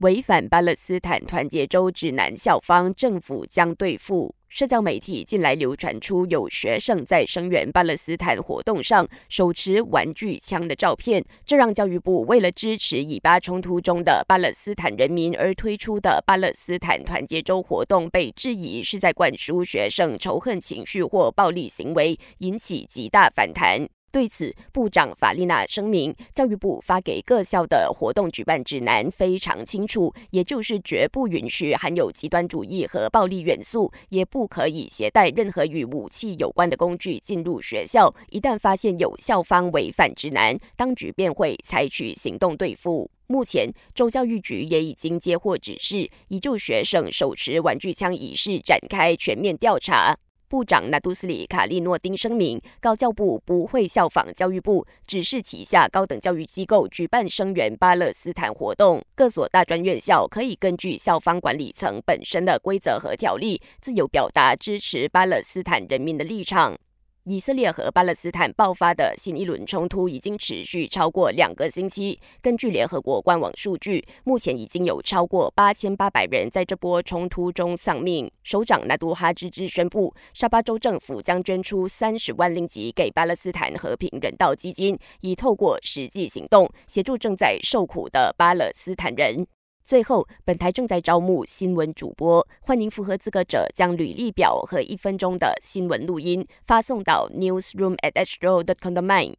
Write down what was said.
违反巴勒斯坦团结州指南校方，政府将对付。社交媒体近来流传出有学生在声援巴勒斯坦活动上手持玩具枪的照片，这让教育部为了支持以巴冲突中的巴勒斯坦人民而推出的巴勒斯坦团结周活动被质疑是在灌输学生仇恨情绪或暴力行为，引起极大反弹。对此，部长法丽娜声明，教育部发给各校的活动举办指南非常清楚，也就是绝不允许含有极端主义和暴力元素，也不可以携带任何与武器有关的工具进入学校。一旦发现有校方违反指南，当局便会采取行动对付。目前，州教育局也已经接获指示，已就学生手持玩具枪一事展开全面调查。部长纳杜斯里卡利诺丁声明，高教部不会效仿教育部，只是旗下高等教育机构举办声援巴勒斯坦活动。各所大专院校可以根据校方管理层本身的规则和条例，自由表达支持巴勒斯坦人民的立场。以色列和巴勒斯坦爆发的新一轮冲突已经持续超过两个星期。根据联合国官网数据，目前已经有超过八千八百人在这波冲突中丧命。首长纳杜哈芝芝宣布，沙巴州政府将捐出三十万令吉给巴勒斯坦和平人道基金，以透过实际行动协助正在受苦的巴勒斯坦人。最后，本台正在招募新闻主播，欢迎符合资格者将履历表和一分钟的新闻录音发送到 newsroom at h r o dot com 的 m